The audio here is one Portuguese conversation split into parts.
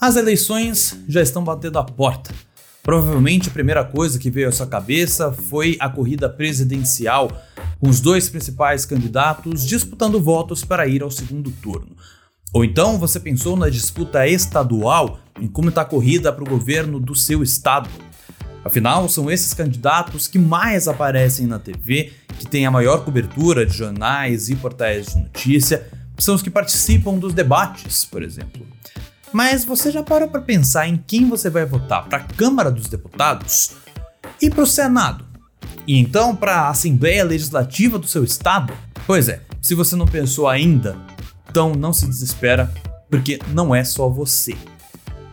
As eleições já estão batendo a porta. Provavelmente a primeira coisa que veio à sua cabeça foi a corrida presidencial, com os dois principais candidatos disputando votos para ir ao segundo turno. Ou então você pensou na disputa estadual, em como está a corrida para o governo do seu estado. Afinal, são esses candidatos que mais aparecem na TV, que têm a maior cobertura de jornais e portais de notícia, são os que participam dos debates, por exemplo. Mas você já parou para pensar em quem você vai votar para a Câmara dos Deputados e para o Senado? E então para a Assembleia Legislativa do seu estado? Pois é, se você não pensou ainda, então não se desespera, porque não é só você.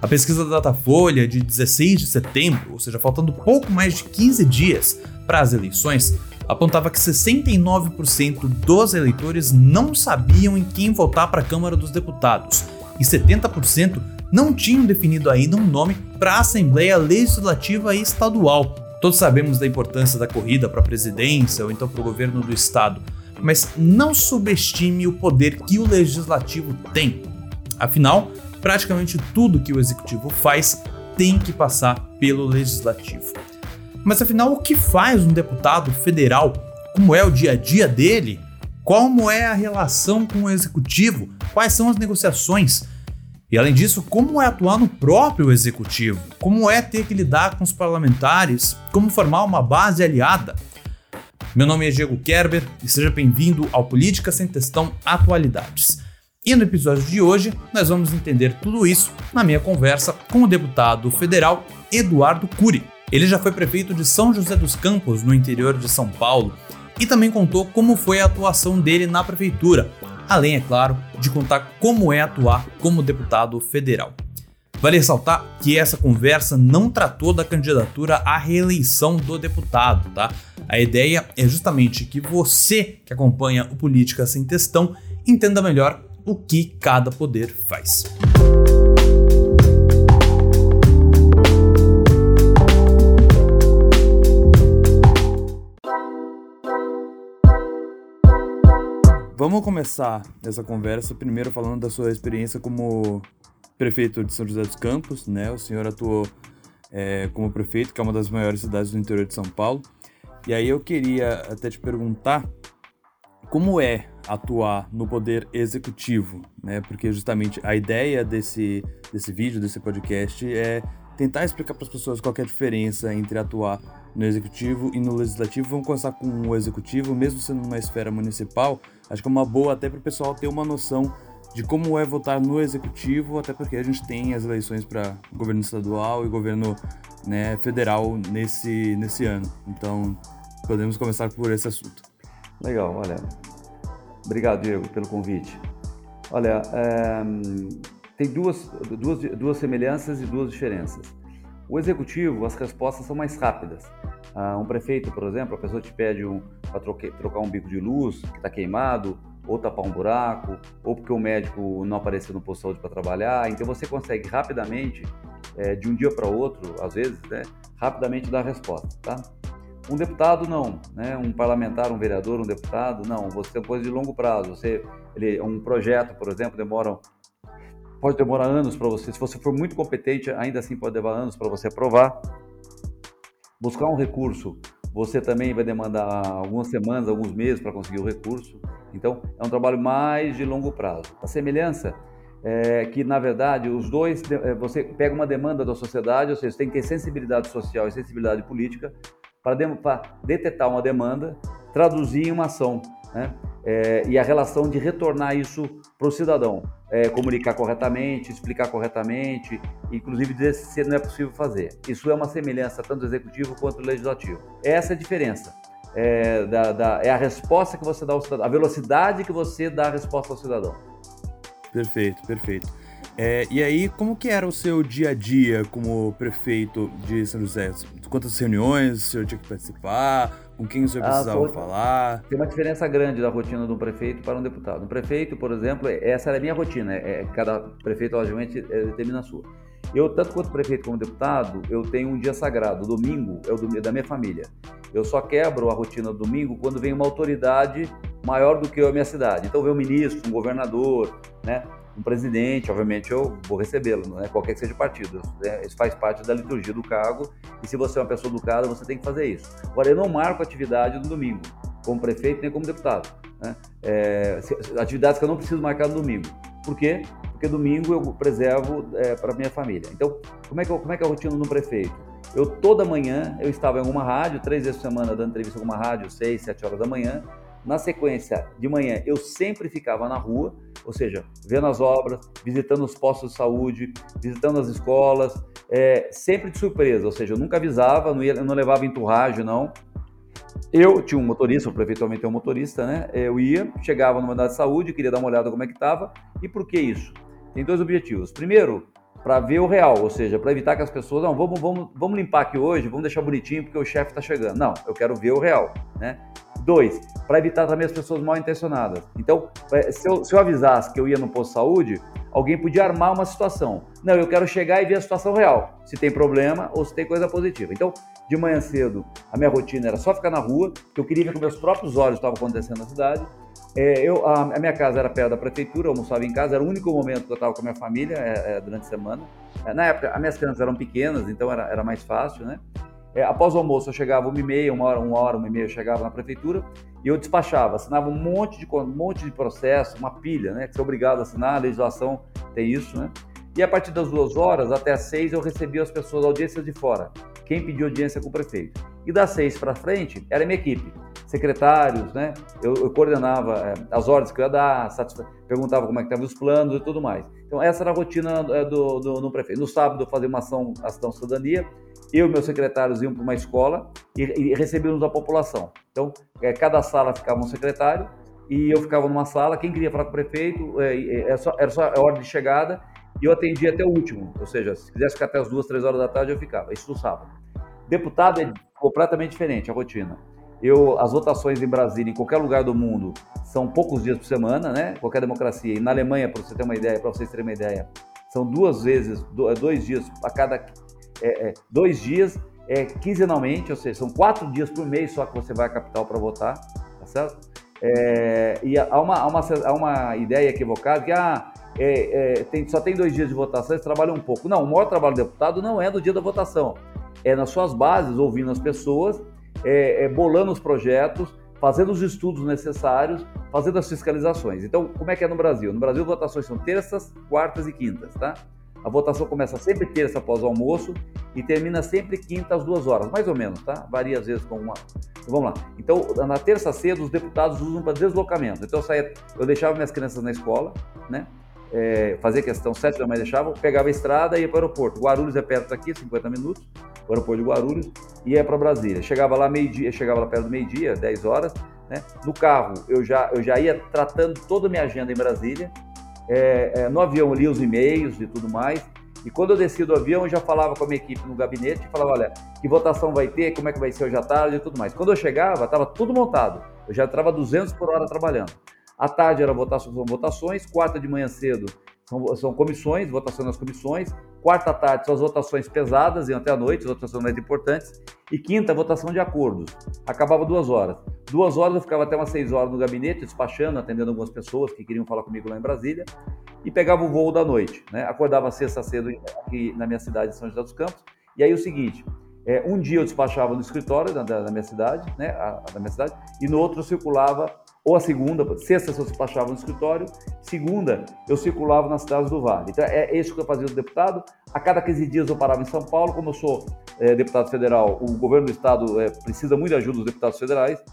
A pesquisa da Datafolha de 16 de setembro, ou seja, faltando pouco mais de 15 dias para as eleições, apontava que 69% dos eleitores não sabiam em quem votar para a Câmara dos Deputados e 70% não tinham definido ainda um nome para a Assembleia Legislativa Estadual. Todos sabemos da importância da corrida para a presidência ou então para o governo do estado, mas não subestime o poder que o legislativo tem. Afinal, praticamente tudo que o executivo faz tem que passar pelo legislativo. Mas afinal, o que faz um deputado federal? Como é o dia a dia dele? Como é a relação com o executivo? Quais são as negociações? E além disso, como é atuar no próprio executivo? Como é ter que lidar com os parlamentares? Como formar uma base aliada? Meu nome é Diego Kerber e seja bem-vindo ao Política Sem Testão Atualidades. E no episódio de hoje, nós vamos entender tudo isso na minha conversa com o deputado federal Eduardo Cury. Ele já foi prefeito de São José dos Campos, no interior de São Paulo, e também contou como foi a atuação dele na prefeitura, além, é claro, de contar como é atuar como deputado federal. Vale ressaltar que essa conversa não tratou da candidatura à reeleição do deputado, tá? A ideia é justamente que você que acompanha o Política Sem Testão entenda melhor o que cada poder faz. Vamos começar essa conversa primeiro falando da sua experiência como prefeito de São José dos Campos, né? O senhor atuou é, como prefeito, que é uma das maiores cidades do interior de São Paulo. E aí eu queria até te perguntar como é atuar no poder executivo, né? Porque justamente a ideia desse, desse vídeo, desse podcast é tentar explicar para as pessoas qual é a diferença entre atuar no executivo e no legislativo. Vamos começar com o executivo, mesmo sendo uma esfera municipal. Acho que é uma boa até para o pessoal ter uma noção de como é votar no executivo, até porque a gente tem as eleições para governo estadual e governo né, federal nesse, nesse ano. Então, podemos começar por esse assunto. Legal, olha. Obrigado, Diego, pelo convite. Olha, é, tem duas, duas, duas semelhanças e duas diferenças. O executivo, as respostas são mais rápidas. Uh, um prefeito, por exemplo, a pessoa te pede um, para trocar um bico de luz que está queimado, ou tapar um buraco, ou porque o médico não apareceu no posto de saúde para trabalhar. Então você consegue rapidamente, é, de um dia para outro, às vezes, né, rapidamente dar a resposta. Tá? Um deputado não, né? Um parlamentar, um vereador, um deputado não. Você tem coisa de longo prazo. Você, ele, um projeto, por exemplo, demora pode demorar anos para você. Se você for muito competente, ainda assim pode levar anos para você aprovar. Buscar um recurso, você também vai demandar algumas semanas, alguns meses para conseguir o recurso. Então, é um trabalho mais de longo prazo. A semelhança é que, na verdade, os dois, é, você pega uma demanda da sociedade, ou seja, você tem que ter sensibilidade social e sensibilidade política para, de, para detectar uma demanda, traduzir em uma ação. Né? É, e a relação de retornar isso para o cidadão é, comunicar corretamente, explicar corretamente, inclusive dizer se não é possível fazer. Isso é uma semelhança tanto do executivo quanto do legislativo. Essa é a diferença. É, da, da, é a resposta que você dá ao cidadão, a velocidade que você dá a resposta ao cidadão. Perfeito, perfeito. É, e aí, como que era o seu dia a dia como prefeito de São José? Quantas reuniões o senhor tinha que participar? Com quem o senhor ah, precisava ah, falar? Tem uma diferença grande da rotina de um prefeito para um deputado. Um prefeito, por exemplo, essa era a minha rotina. É, cada prefeito, obviamente, é, determina a sua. Eu, tanto quanto prefeito como deputado, eu tenho um dia sagrado. O domingo é o domingo da minha família. Eu só quebro a rotina do domingo quando vem uma autoridade maior do que eu a minha cidade. Então, ver um ministro, um governador, né? Um presidente, obviamente eu vou recebê-lo, não é qualquer que seja o partido. Né? Isso faz parte da liturgia do cargo e se você é uma pessoa educada, você tem que fazer isso. Agora, eu não marco atividade no domingo, como prefeito nem como deputado. Né? É, atividades que eu não preciso marcar no domingo. Por quê? Porque domingo eu preservo é, para minha família. Então, como é, que eu, como é que é a rotina do prefeito? Eu toda manhã eu estava em alguma rádio, três vezes por semana dando entrevista em alguma rádio, seis, sete horas da manhã. Na sequência de manhã eu sempre ficava na rua, ou seja, vendo as obras, visitando os postos de saúde, visitando as escolas, é, sempre de surpresa, ou seja, eu nunca avisava, não, ia, não levava enturragem, não. Eu tinha um motorista, o prefeito também tem um motorista, né? Eu ia, chegava no mandado de saúde, queria dar uma olhada como é que estava. E por que isso? Tem dois objetivos. Primeiro, para ver o real, ou seja, para evitar que as pessoas, não, vamos, vamos, vamos limpar aqui hoje, vamos deixar bonitinho porque o chefe está chegando. Não, eu quero ver o real, né? Dois, para evitar também as pessoas mal intencionadas. Então, é, se eu, se eu avisasse que eu ia no posto de saúde, alguém podia armar uma situação. Não, eu quero chegar e ver a situação real, se tem problema ou se tem coisa positiva. Então, de manhã cedo, a minha rotina era só ficar na rua, que eu queria ver com meus próprios olhos o que estava acontecendo na cidade. É, eu, a, a, minha casa era perto da prefeitura, eu almoçava em casa, era o único momento que eu estava com a minha família é, é, durante a semana. É, na época, as minhas crianças eram pequenas, então era, era mais fácil, né? É, após o almoço, eu chegava uma e meia, uma hora, uma hora, uma e meia, eu chegava na prefeitura e eu despachava, assinava um monte de, um monte de processo, uma pilha, né? Que você é obrigado a assinar, a legislação tem isso, né? E a partir das duas horas até as seis eu recebia as pessoas, audiências de fora, quem pediu audiência com o prefeito. E das seis para frente era minha equipe, secretários, né? Eu, eu coordenava é, as ordens que eu ia dar, perguntava como é que estavam os planos e tudo mais. Então essa era a rotina é, do, do, do prefeito. No sábado eu fazia uma ação, ação cidadania, eu e meus secretários iam para uma escola e, e recebíamos a população. Então, é, cada sala ficava um secretário e eu ficava numa sala. Quem queria falar com o prefeito, é, é, era, só, era só a ordem de chegada e eu atendia até o último. Ou seja, se quisesse ficar até as duas, três horas da tarde, eu ficava. Isso no sábado. Deputado é completamente diferente a rotina. Eu, as votações em Brasília, em qualquer lugar do mundo, são poucos dias por semana, né? Qualquer democracia. E na Alemanha, para você ter uma ideia, para vocês terem uma ideia, são duas vezes, dois dias a cada é, é, dois dias é, quinzenalmente, ou seja, são quatro dias por mês só que você vai à capital para votar, tá certo? É, e há uma, há, uma, há uma ideia equivocada que ah, é, é, tem, só tem dois dias de votação, eles trabalham um pouco. Não, o maior trabalho do deputado não é no dia da votação, é nas suas bases, ouvindo as pessoas, é, é, bolando os projetos, fazendo os estudos necessários, fazendo as fiscalizações. Então, como é que é no Brasil? No Brasil, votações são terças, quartas e quintas, tá? A votação começa sempre terça após o almoço e termina sempre quinta às duas horas, mais ou menos, tá? Varia às vezes com uma. Então, vamos lá. Então, na terça cedo, os deputados usam para deslocamento. Então, eu, saía, eu deixava minhas crianças na escola, né? É, fazia questão, sete da manhã deixava, pegava a estrada e ia para o aeroporto. Guarulhos é perto daqui, 50 minutos, o aeroporto de Guarulhos, e ia para Brasília. Chegava lá meio-dia, chegava lá perto do meio-dia, 10 horas, né? No carro, eu já, eu já ia tratando toda a minha agenda em Brasília, é, é, no avião lia os e-mails e tudo mais. E quando eu desci do avião, eu já falava com a minha equipe no gabinete e falava, olha, que votação vai ter, como é que vai ser hoje à tarde e tudo mais. Quando eu chegava, estava tudo montado. Eu já estava 200 por hora trabalhando. À tarde era votações, votações, quarta de manhã cedo são, são comissões, votação nas comissões. Quarta tarde são as votações pesadas, iam até a noite, as votações mais importantes. E quinta, votação de acordos. Acabava duas horas. Duas horas eu ficava até umas seis horas no gabinete, despachando, atendendo algumas pessoas que queriam falar comigo lá em Brasília. E pegava o voo da noite. Né? Acordava sexta cedo aqui na minha cidade de São José dos Campos. E aí o seguinte, é, um dia eu despachava no escritório da, da, minha cidade, né, a, da minha cidade, e no outro eu circulava ou a segunda, sexta eu despachava no escritório, segunda eu circulava nas cidades do Vale. Então é, isso que eu fazia do deputado. A cada 15 dias eu parava em São Paulo, como eu sou é, deputado federal, o governo do estado é, precisa muito de ajuda dos deputados federais.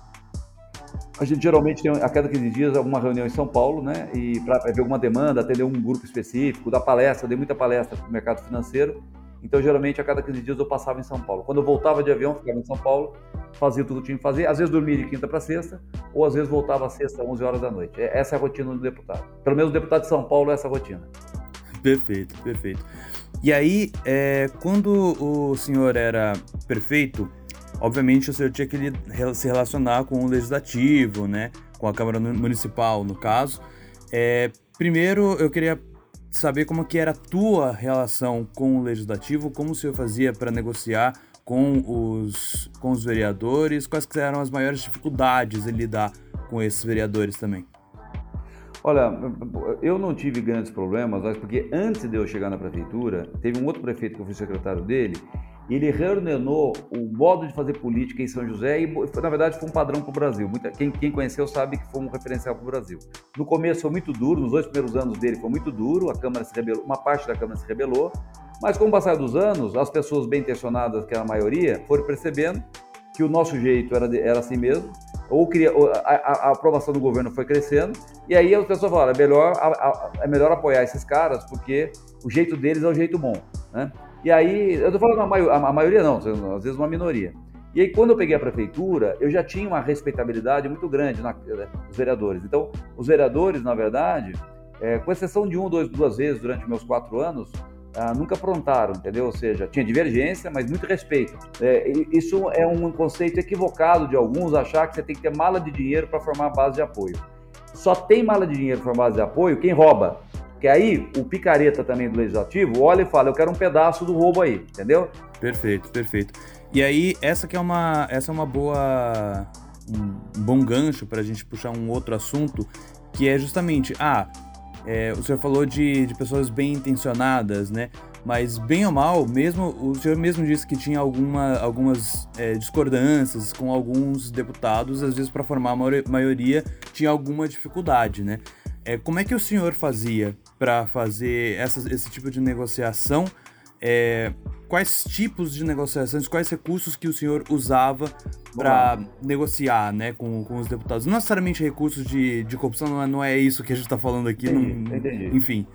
A gente geralmente tem a cada 15 dias alguma reunião em São Paulo, né? E para ver alguma demanda, atender um grupo específico, dar palestra, dei muita palestra para o mercado financeiro. Então, geralmente, a cada 15 dias eu passava em São Paulo. Quando eu voltava de avião, ficava em São Paulo, fazia tudo que tinha que fazer. Às vezes dormia de quinta para sexta, ou às vezes voltava sexta, 11 horas da noite. É, essa é a rotina do deputado. Pelo menos o deputado de São Paulo é essa rotina. Perfeito, perfeito. E aí, é, quando o senhor era prefeito, obviamente o senhor tinha que se relacionar com o legislativo, né? Com a Câmara Municipal, no caso. É, primeiro, eu queria saber como que era a tua relação com o legislativo, como o senhor fazia para negociar com os, com os vereadores, quais eram as maiores dificuldades em lidar com esses vereadores também? Olha, eu não tive grandes problemas, mas porque antes de eu chegar na prefeitura, teve um outro prefeito que eu fui secretário dele, e ele reordenou o modo de fazer política em São José e, na verdade, foi um padrão para o Brasil. Muita, quem, quem, conheceu sabe que foi um referencial para o Brasil. No começo foi muito duro, nos dois primeiros anos dele foi muito duro, a Câmara se rebelou, uma parte da Câmara se rebelou, mas com o passar dos anos, as pessoas bem intencionadas, que era a maioria, foram percebendo que o nosso jeito era, era assim mesmo, ou queria, a, a, aprovação do governo foi crescendo, e aí as pessoas falaram, é melhor, a, é melhor apoiar esses caras, porque o jeito deles é o jeito bom, né? E aí, eu tô falando a, maio, a maioria não, às vezes uma minoria. E aí, quando eu peguei a prefeitura, eu já tinha uma respeitabilidade muito grande na, né, dos vereadores. Então, os vereadores, na verdade, é, com exceção de um, dois, duas vezes durante meus quatro anos, ah, nunca aprontaram, entendeu? Ou seja, tinha divergência, mas muito respeito. É, isso é um conceito equivocado de alguns achar que você tem que ter mala de dinheiro para formar base de apoio. Só tem mala de dinheiro para formar base de apoio quem rouba. Porque aí o picareta também do legislativo olha e fala: eu quero um pedaço do roubo aí, entendeu? Perfeito, perfeito. E aí, essa que é uma, essa é uma boa. um bom gancho para a gente puxar um outro assunto, que é justamente, ah, é, o senhor falou de, de pessoas bem intencionadas, né? Mas bem ou mal, mesmo o senhor mesmo disse que tinha alguma, algumas é, discordâncias com alguns deputados, às vezes para formar a maioria tinha alguma dificuldade, né? É, como é que o senhor fazia para fazer essa, esse tipo de negociação? É, quais tipos de negociações, quais recursos que o senhor usava para negociar né, com, com os deputados? Não necessariamente recursos de, de corrupção, não é, não é isso que a gente está falando aqui. Entendi, não, entendi. Enfim,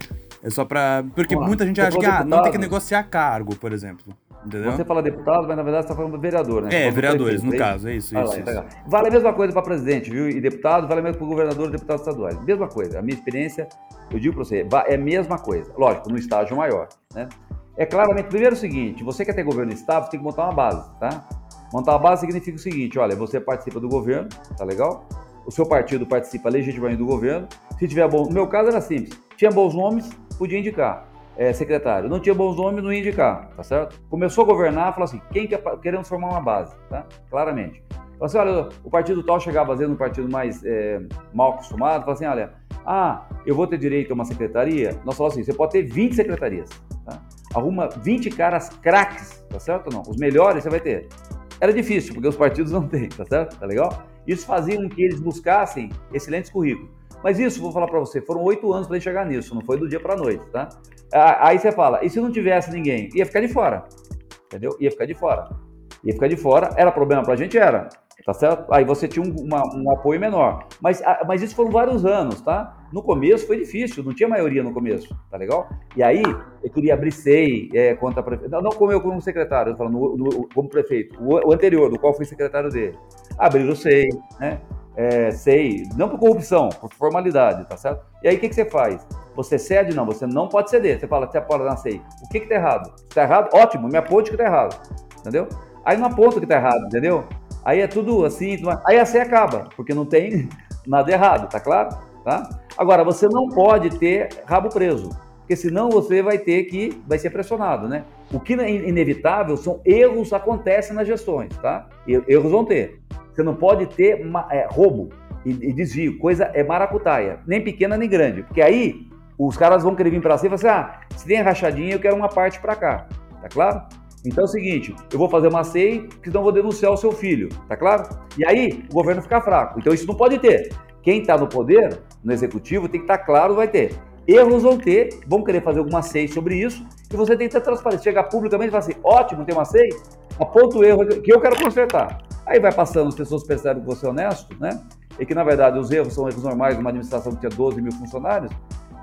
é só para. Porque muita gente acha que ah, não tem que negociar cargo, por exemplo. Entendeu? Você fala deputado, mas na verdade você está falando vereador, né? É, vereadores, no é caso, é isso. isso, lá, isso. Vale a mesma coisa para presidente, viu? E deputado, vale a mesma para governador e deputado estaduais. Mesma coisa. A minha experiência, eu digo para você, é a mesma coisa. Lógico, no estágio maior, né? É claramente, primeiro é o seguinte, você quer ter governo estável, você tem que montar uma base, tá? Montar uma base significa o seguinte, olha, você participa do governo, tá legal? O seu partido participa legitimamente do governo. Se tiver bom, no meu caso era simples, tinha bons nomes, podia indicar é, secretário. Não tinha bons nomes, não ia indicar, tá certo? Começou a governar, falou assim, quem quer, queremos formar uma base, tá? Claramente. Falou assim, olha, o partido tal chegava vezes um partido mais é, mal acostumado, falou assim, olha, ah, eu vou ter direito a uma secretaria? Nós falamos assim, você pode ter 20 secretarias, tá? Arruma 20 caras craques, tá certo ou não? Os melhores você vai ter. Era difícil, porque os partidos não têm, tá certo? Tá legal? Isso fazia com que eles buscassem excelentes currículos. Mas isso, vou falar para você, foram oito anos para chegar nisso, não foi do dia para noite, tá? Aí você fala, e se não tivesse ninguém? Ia ficar de fora, entendeu? Ia ficar de fora. Ia ficar de fora, era problema para a gente? Era, tá certo? Aí você tinha um, uma, um apoio menor. Mas, mas isso foram vários anos, tá? No começo foi difícil, não tinha maioria no começo, tá legal? E aí eu queria abrir SEI é, contra prefeito. Não, não como eu como secretário, eu falando no, no, como prefeito. O, o, anterior, do qual fui secretário dele. Abrir o SEI, né? é, sei, não por corrupção, por formalidade, tá certo? E aí o que, que você faz? Você cede? Não, você não pode ceder. Você fala, você pode na SEI. O que que tá errado? Tá errado, ótimo, me aponte que tá errado, entendeu? Aí não aponta que tá errado, entendeu? Aí é tudo assim, aí a SEI acaba, porque não tem nada errado, tá claro? Tá? Agora, você não pode ter rabo preso, porque senão você vai ter que, vai ser pressionado, né? O que é inevitável são erros acontecem nas gestões, tá? Erros vão ter. Você não pode ter é, roubo e, e, desvio, coisa é maracutaia, nem pequena nem grande, porque aí os caras vão querer vir para cima e falar assim: ah, se tem rachadinha, eu quero uma parte para cá, tá claro? Então é o seguinte, eu vou fazer uma SEI, que não vou denunciar o seu filho, tá claro? E aí o governo fica fraco. Então isso não pode ter. Quem está no poder, no executivo, tem que estar tá claro, vai ter. Erros vão ter, vão querer fazer alguma SEI sobre isso, e você tem que ter transparência. Chegar publicamente e falar assim: ótimo, tem uma SEI, aponta o erro que eu quero consertar. Aí vai passando, as pessoas percebem que você é honesto, né? E que, na verdade, os erros são erros normais de uma administração que tinha 12 mil funcionários.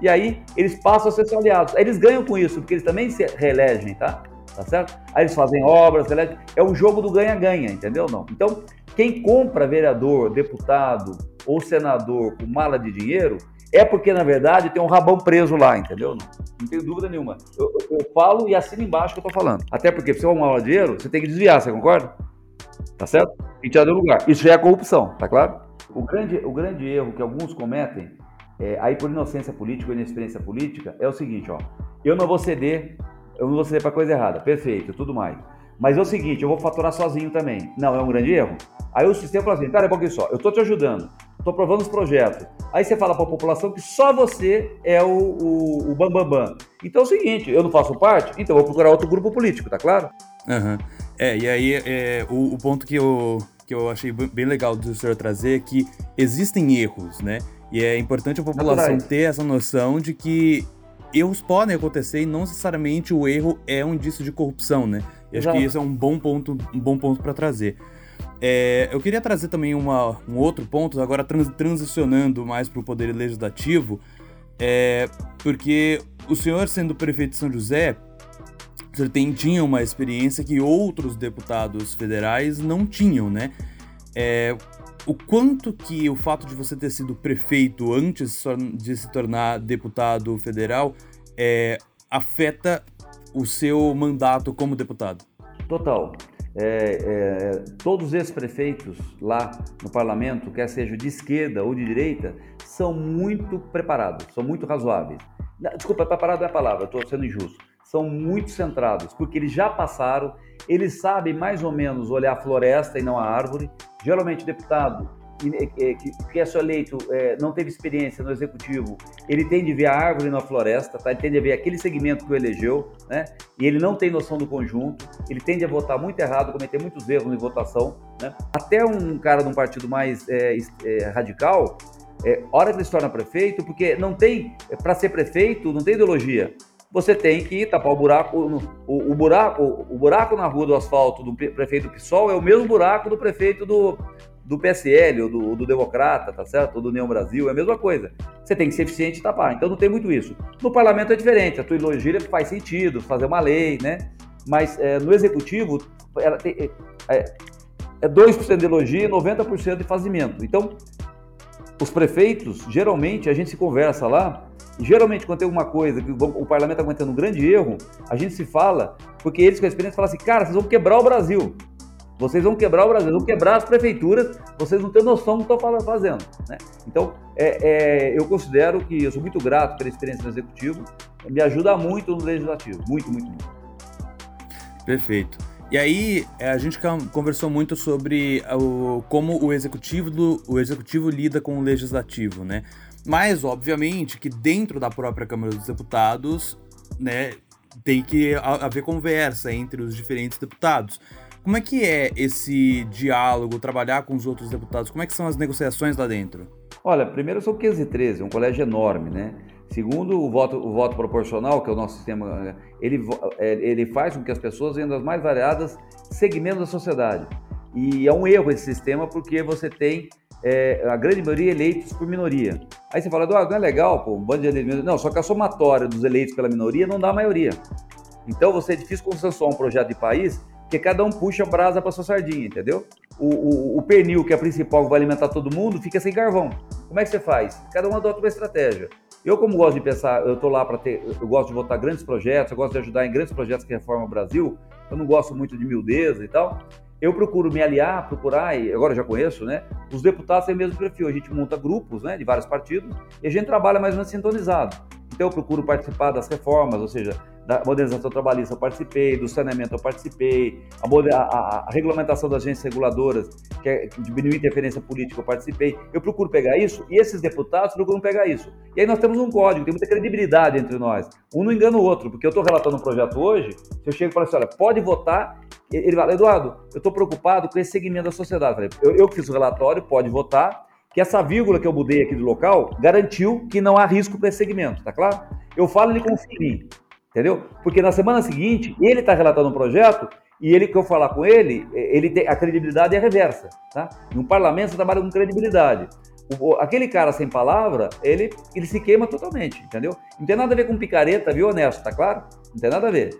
E aí eles passam a ser seus aliados. Aí eles ganham com isso, porque eles também se reelegem, tá? Tá certo? Aí eles fazem obras, reelegem. É um jogo do ganha-ganha, entendeu? Não. Então, quem compra vereador, deputado ou senador com mala de dinheiro é porque, na verdade, tem um rabão preso lá, entendeu? Não, não tenho dúvida nenhuma. Eu, eu, eu falo e assino embaixo que eu tô falando. Até porque, se você uma mala de dinheiro, você tem que desviar, você concorda? Tá certo? E tirar do lugar. Isso é corrupção, tá claro? O grande, o grande erro que alguns cometem, é, aí por inocência política ou inexperiência política, é o seguinte, ó. Eu não vou ceder, eu não vou ceder pra coisa errada. Perfeito, tudo mais. Mas é o seguinte, eu vou faturar sozinho também. Não, é um grande erro. Aí o sistema fala assim, cara, é um pouquinho só, eu tô te ajudando. estou aprovando os projetos. Aí você fala para a população que só você é o, o, o bambambam. Bam, bam. Então é o seguinte, eu não faço parte, então eu vou procurar outro grupo político, tá claro? Uhum. É, e aí é, o, o, ponto que eu, que eu achei bem legal do senhor trazer é que existem erros, né? E é importante a população ter essa noção de que erros podem acontecer e não necessariamente o erro é um indício de corrupção, né? E acho que esse é um bom ponto, um bom ponto para trazer. É, eu queria trazer também uma, um outro ponto, agora trans, transicionando mais para o poder legislativo, é, porque o senhor, sendo prefeito de São José, o senhor tem, tinha uma experiência que outros deputados federais não tinham, né? É, o quanto que o fato de você ter sido prefeito antes de se tornar deputado federal é, afeta o seu mandato como deputado? Total. É, é, todos esses prefeitos lá no parlamento, quer seja de esquerda ou de direita, são muito preparados, são muito razoáveis. Desculpa, preparado é a palavra, estou sendo injusto. São muito centrados, porque eles já passaram, eles sabem mais ou menos olhar a floresta e não a árvore. Geralmente, deputado que, é só eleito é, não teve experiência no executivo, ele tem de ver a árvore na floresta, tá? ele tende a ver aquele segmento que o elegeu, né? e ele não tem noção do conjunto, ele tende a votar muito errado, cometer muitos erros em votação. Né? Até um cara de um partido mais é, é, radical, é, hora que ele se torna prefeito, porque não tem, para ser prefeito, não tem ideologia você tem que tapar o buraco, o, o, buraco, o buraco na rua do asfalto do prefeito PSOL é o mesmo buraco do prefeito do, do PSL ou do, do Democrata, tá certo? Ou do União Brasil, é a mesma coisa. Você tem que ser eficiente e tapar. Então não tem muito isso. No parlamento é diferente, a tua ideologia faz sentido, fazer uma lei, né? Mas é, no executivo, ela tem, é, é 2% de elogia e 90% de fazimento. Então, os prefeitos, geralmente, a gente se conversa lá, geralmente, quando tem alguma coisa que o parlamento está cometendo um grande erro, a gente se fala, porque eles com a experiência falam assim, cara, vocês vão quebrar o Brasil. Vocês vão quebrar o Brasil, vão quebrar as prefeituras, vocês não têm noção do que estão fazendo. Né? Então, é, é, eu considero que eu sou muito grato pela experiência no Executivo, me ajuda muito no Legislativo, muito, muito, muito. Perfeito. E aí, é, a gente conversou muito sobre o, como o executivo, o executivo lida com o legislativo, né? Mas, obviamente, que dentro da própria Câmara dos Deputados, né, tem que haver conversa entre os diferentes deputados. Como é que é esse diálogo, trabalhar com os outros deputados? Como é que são as negociações lá dentro? Olha, primeiro são 513, um colégio enorme, né? Segundo, o voto, o voto proporcional, que é o nosso sistema, ele, é, ele faz com que as pessoas venham das mais variadas segmentos da sociedade. E é um erro esse sistema porque você tem é, a grande maioria eleitos por minoria. Aí você fala, ah, não é legal, pô, um bando de eleitos. Não, só que a somatória dos eleitos pela minoria não dá a maioria. Então você é difícil consensuar um projeto de país porque cada um puxa a brasa para sua sardinha, entendeu? O, o, o, pernil, que é a principal que vai alimentar todo mundo, fica sem carvão. Como é que você faz? Cada um adota uma estratégia. Eu, como gosto de pensar, eu estou lá para ter, eu gosto de votar grandes projetos, eu gosto de ajudar em grandes projetos que reformam o Brasil, eu não gosto muito de miudeza e tal. Eu procuro me aliar, procurar, e agora já conheço, né? Os deputados têm o mesmo perfil. A gente monta grupos, né, de vários partidos, e a gente trabalha mais ou menos sintonizado. Então eu procuro participar das reformas, ou seja, da modernização trabalhista eu participei, do saneamento eu participei, a, a, a regulamentação das agências reguladoras, que, é, que diminui a interferência política, eu participei. Eu procuro pegar isso e esses deputados procuram pegar isso. E aí nós temos um código, tem muita credibilidade entre nós. Um não engana o outro, porque eu estou relatando um projeto hoje, se eu chego e falo assim, olha, pode votar, ele fala, Eduardo, eu estou preocupado com esse segmento da sociedade. Eu, eu que fiz o relatório, pode votar, que essa vírgula que eu mudei aqui do local garantiu que não há risco para esse segmento, tá claro? Eu falo, ele confia em mim entendeu? Porque na semana seguinte, ele está relatando um projeto e ele que eu falar com ele, ele tem, a credibilidade é reversa, tá? No parlamento você trabalha com credibilidade. O, aquele cara sem palavra, ele, ele se queima totalmente, entendeu? Não tem nada a ver com picareta, viu, honesto, tá claro? Não tem nada a ver.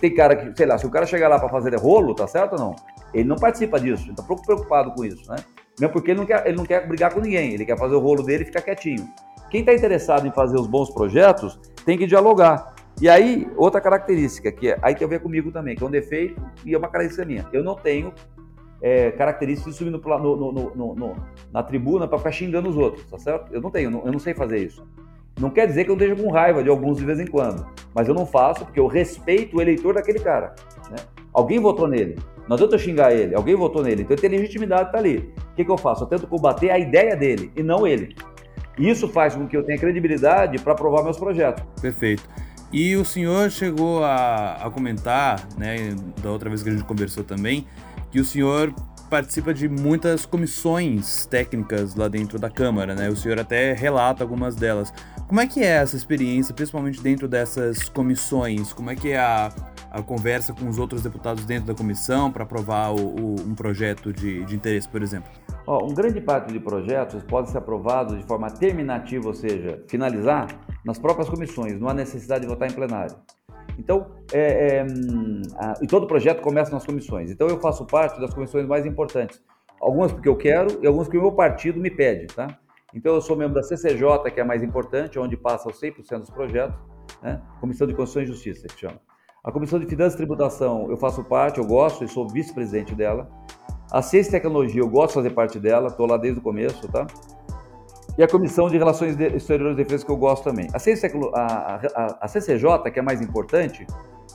Tem cara que, sei lá, se o cara chegar lá para fazer rolo, tá certo ou não? Ele não participa disso, ele tá pouco preocupado com isso, né? Mesmo porque ele não, quer, ele não quer brigar com ninguém, ele quer fazer o rolo dele e ficar quietinho. Quem está interessado em fazer os bons projetos tem que dialogar. E aí, outra característica, que é, aí tem a ver comigo também, que é um defeito e é uma característica minha. Eu não tenho é, características de subir no, no, no, no na tribuna para ficar xingando os outros, tá certo? Eu não tenho, eu não sei fazer isso. Não quer dizer que eu esteja com raiva de alguns de vez em quando, mas eu não faço porque eu respeito o eleitor daquele cara. Né? Alguém votou nele, não adianta eu xingar ele, alguém votou nele, então ele tem legitimidade para ali. O que, que eu faço? Eu tento combater a ideia dele e não ele. Isso faz com que eu tenha credibilidade para aprovar meus projetos. Perfeito. E o senhor chegou a, a comentar, né, da outra vez que a gente conversou também, que o senhor participa de muitas comissões técnicas lá dentro da Câmara, né? O senhor até relata algumas delas. Como é que é essa experiência, principalmente dentro dessas comissões? Como é que é a, a conversa com os outros deputados dentro da comissão para aprovar o, o, um projeto de, de interesse, por exemplo? Oh, um grande parte de projetos pode ser aprovado de forma terminativa, ou seja, finalizar nas próprias comissões, não há necessidade de votar em plenário. Então, é, é, a, e todo projeto começa nas comissões. Então, eu faço parte das comissões mais importantes. Algumas porque eu quero e algumas porque o meu partido me pede, tá? Então, eu sou membro da CCJ, que é a mais importante, onde passa 100% dos projetos, né? Comissão de Constituição e Justiça, que chama. A Comissão de Finanças e Tributação, eu faço parte, eu gosto e sou vice-presidente dela. A Ciência e Tecnologia, eu gosto de fazer parte dela, estou lá desde o começo, tá? e a Comissão de Relações Exteriores e Defesa, que eu gosto também. A, a, a, a CCJ, que é mais importante,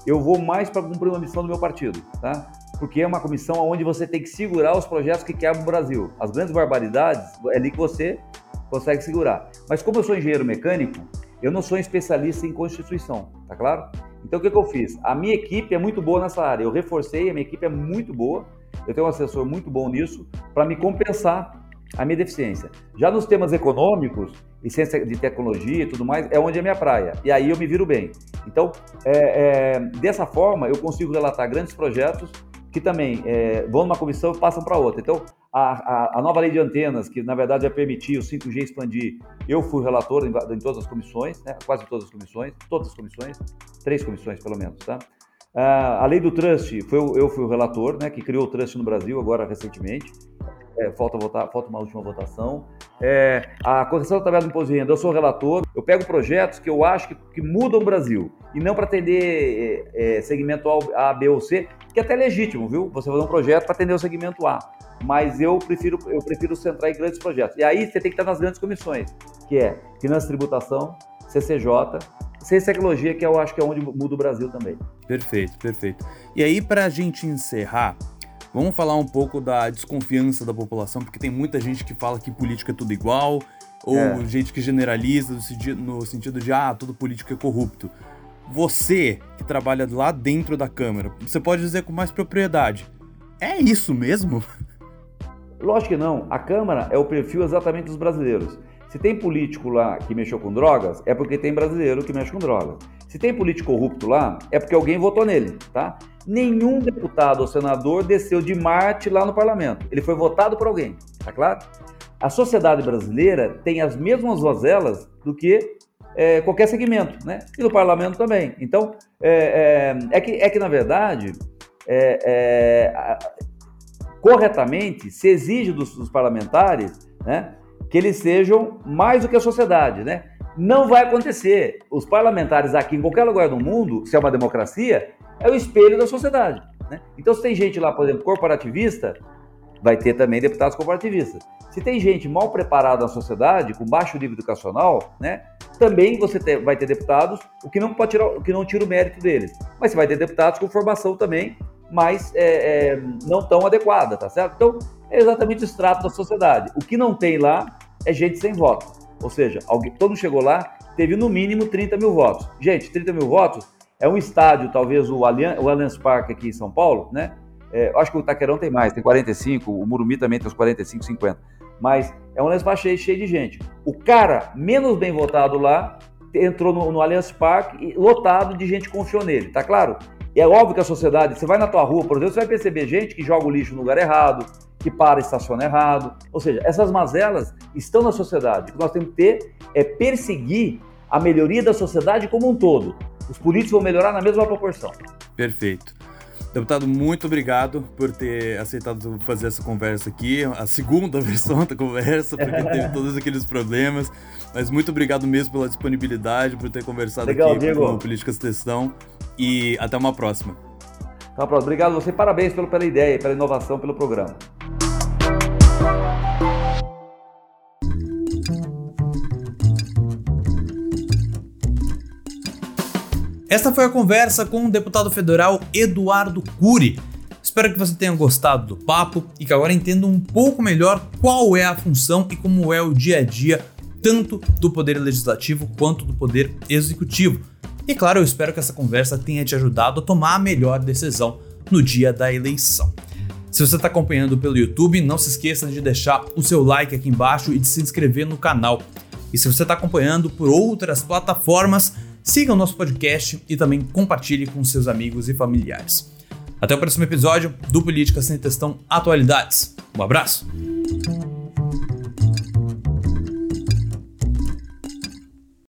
eu vou mais para cumprir uma missão do meu partido, tá? Porque é uma comissão onde você tem que segurar os projetos que quebram o Brasil. As grandes barbaridades, é ali que você consegue segurar. Mas como eu sou engenheiro mecânico, eu não sou especialista em Constituição, tá claro? Então o que, que eu fiz? A minha equipe é muito boa nessa área. Eu reforcei, a minha equipe é muito boa. Eu tenho um assessor muito bom nisso para me compensar a minha deficiência. Já nos temas econômicos e ciência de tecnologia e tudo mais, é onde é minha praia. E aí eu me viro bem. Então, é, é, dessa forma, eu consigo relatar grandes projetos que também é, vão numa comissão e passam para outra. Então, a, a, a, nova lei de antenas, que na verdade vai permitir o 5G expandir, eu fui relator em, em todas as comissões, né? quase todas as comissões, todas as comissões, três comissões pelo menos, tá? A lei do trust, foi, eu fui o relator, né, que criou o trust no Brasil agora recentemente é, falta, votar, falta uma última votação. É, a correção da tabela do imposto de renda, eu sou relator, eu pego projetos que eu acho que, que mudam o Brasil, e não para atender é, é, segmento A, B ou C, que é até legítimo, viu? Você fazer um projeto para atender o segmento A. Mas eu prefiro, eu prefiro centrar em grandes projetos. E aí você tem que estar nas grandes comissões, que é Finanças e Tributação, CCJ, Ciência e Tecnologia, que eu acho que é onde muda o Brasil também. Perfeito, perfeito. E aí, para a gente encerrar, Vamos falar um pouco da desconfiança da população, porque tem muita gente que fala que política é tudo igual, ou é. gente que generaliza no sentido, no sentido de, ah, todo político é corrupto. Você, que trabalha lá dentro da Câmara, você pode dizer com mais propriedade, é isso mesmo? Lógico que não. A Câmara é o perfil exatamente dos brasileiros. Se tem político lá que mexeu com drogas, é porque tem brasileiro que mexe com drogas. Se tem político corrupto lá, é porque alguém votou nele, tá? Nenhum deputado ou senador desceu de Marte lá no parlamento. Ele foi votado por alguém, tá claro? A sociedade brasileira tem as mesmas vozelas do que é, qualquer segmento, né? E no parlamento também. Então, é, é, é que, é que, na verdade, é, é, corretamente se exige dos, dos parlamentares, né? Que eles sejam mais do que a sociedade, né? Não vai acontecer. Os parlamentares aqui, em qualquer lugar do mundo, se é uma democracia, é o espelho da sociedade. Né? Então, se tem gente lá, por exemplo, corporativista, vai ter também deputados corporativistas. Se tem gente mal preparada na sociedade, com baixo nível educacional, né, também você ter, vai ter deputados, o que não pode tirar, o que não tira o mérito deles. Mas você vai ter deputados com formação também mais é, é, não tão adequada, tá certo? Então, é exatamente o extrato da sociedade. O que não tem lá é gente sem voto. Ou seja, alguém, todo mundo chegou lá, teve no mínimo 30 mil votos. Gente, 30 mil votos é um estádio, talvez o Allianz, o Allianz Parque aqui em São Paulo, né? É, acho que o Taquerão tem mais, tem 45, o Murumbi também tem uns 45, 50. Mas é um Allianz Parque cheio, cheio de gente. O cara menos bem votado lá entrou no, no Allianz Parque lotado de gente confiou nele, tá claro? E é óbvio que a sociedade, você vai na tua rua, por exemplo, você vai perceber gente que joga o lixo no lugar errado, que para estaciona errado. Ou seja, essas mazelas estão na sociedade. O que nós temos que ter é perseguir a melhoria da sociedade como um todo. Os políticos vão melhorar na mesma proporção. Perfeito. Deputado, muito obrigado por ter aceitado fazer essa conversa aqui, a segunda versão da conversa, porque teve todos aqueles problemas. Mas muito obrigado mesmo pela disponibilidade, por ter conversado Legal, aqui Diego. com o Políticas Testão. E até uma próxima. Uma próxima. Obrigado a você, parabéns pelo, pela ideia, pela inovação, pelo programa. Esta foi a conversa com o deputado federal Eduardo Cury. Espero que você tenha gostado do papo e que agora entenda um pouco melhor qual é a função e como é o dia a dia tanto do poder legislativo quanto do poder executivo. E claro, eu espero que essa conversa tenha te ajudado a tomar a melhor decisão no dia da eleição. Se você está acompanhando pelo YouTube, não se esqueça de deixar o seu like aqui embaixo e de se inscrever no canal. E se você está acompanhando por outras plataformas, siga o nosso podcast e também compartilhe com seus amigos e familiares. Até o próximo episódio do Política Sem Testão Atualidades. Um abraço!